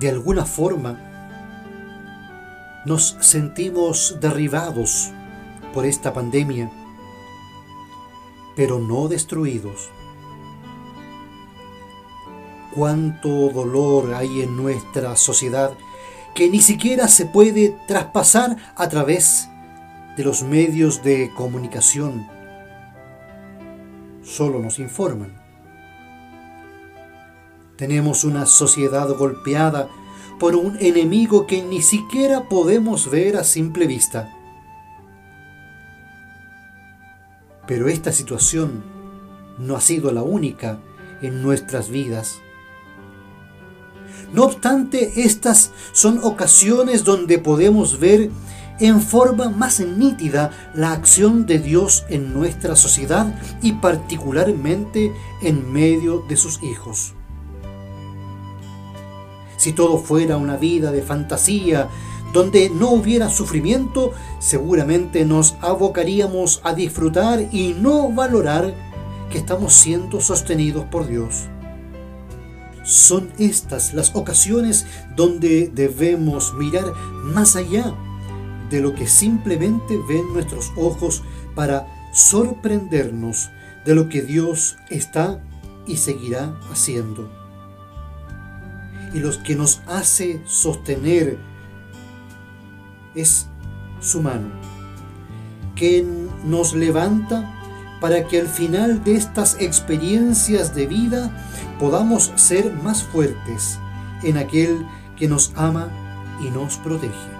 de alguna forma nos sentimos derribados por esta pandemia, pero no destruidos. Cuánto dolor hay en nuestra sociedad que ni siquiera se puede traspasar a través de los medios de comunicación. Solo nos informan. Tenemos una sociedad golpeada por un enemigo que ni siquiera podemos ver a simple vista. Pero esta situación no ha sido la única en nuestras vidas. No obstante, estas son ocasiones donde podemos ver en forma más nítida la acción de Dios en nuestra sociedad y particularmente en medio de sus hijos. Si todo fuera una vida de fantasía, donde no hubiera sufrimiento, seguramente nos abocaríamos a disfrutar y no valorar que estamos siendo sostenidos por Dios. Son estas las ocasiones donde debemos mirar más allá de lo que simplemente ven nuestros ojos para sorprendernos de lo que Dios está y seguirá haciendo. Y los que nos hace sostener es su mano, que nos levanta para que al final de estas experiencias de vida podamos ser más fuertes en aquel que nos ama y nos protege.